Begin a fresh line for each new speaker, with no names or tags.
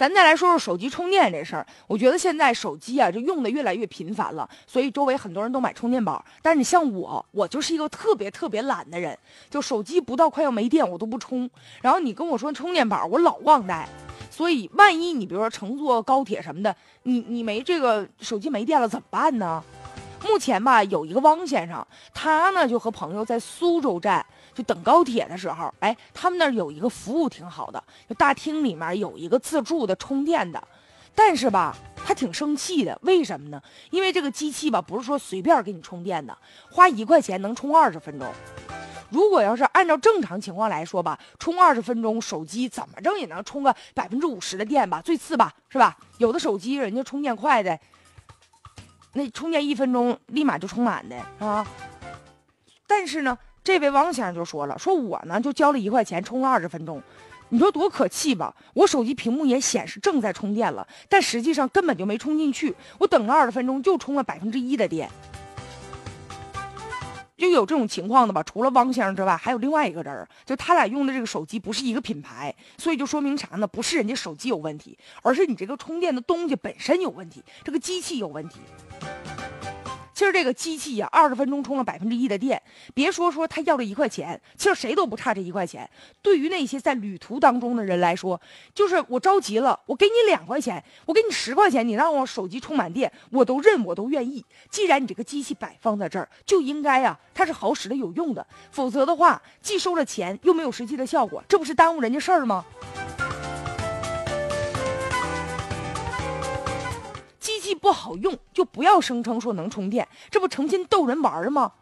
咱再来说说手机充电这事儿，我觉得现在手机啊，就用的越来越频繁了，所以周围很多人都买充电宝。但是你像我，我就是一个特别特别懒的人，就手机不到快要没电我都不充。然后你跟我说充电宝，我老忘带。所以万一你比如说乘坐高铁什么的，你你没这个手机没电了怎么办呢？目前吧，有一个汪先生，他呢就和朋友在苏州站。就等高铁的时候，哎，他们那儿有一个服务挺好的，就大厅里面有一个自助的充电的，但是吧，他挺生气的，为什么呢？因为这个机器吧，不是说随便给你充电的，花一块钱能充二十分钟。如果要是按照正常情况来说吧，充二十分钟，手机怎么着也能充个百分之五十的电吧，最次吧，是吧？有的手机人家充电快的，那充电一分钟立马就充满的啊。但是呢。这位汪先生就说了：“说我呢就交了一块钱充了二十分钟，你说多可气吧？我手机屏幕也显示正在充电了，但实际上根本就没充进去。我等了二十分钟就充了百分之一的电，就有这种情况的吧？除了汪先生之外，还有另外一个人，就他俩用的这个手机不是一个品牌，所以就说明啥呢？不是人家手机有问题，而是你这个充电的东西本身有问题，这个机器有问题。”其实这个机器呀，二十分钟充了百分之一的电，别说说他要这一块钱，其实谁都不差这一块钱。对于那些在旅途当中的人来说，就是我着急了，我给你两块钱，我给你十块钱，你让我手机充满电，我都认，我都愿意。既然你这个机器摆放在这儿，就应该呀，它是好使的、有用的，否则的话，既收了钱又没有实际的效果，这不是耽误人家事儿吗？不好用就不要声称说能充电，这不成心逗人玩吗？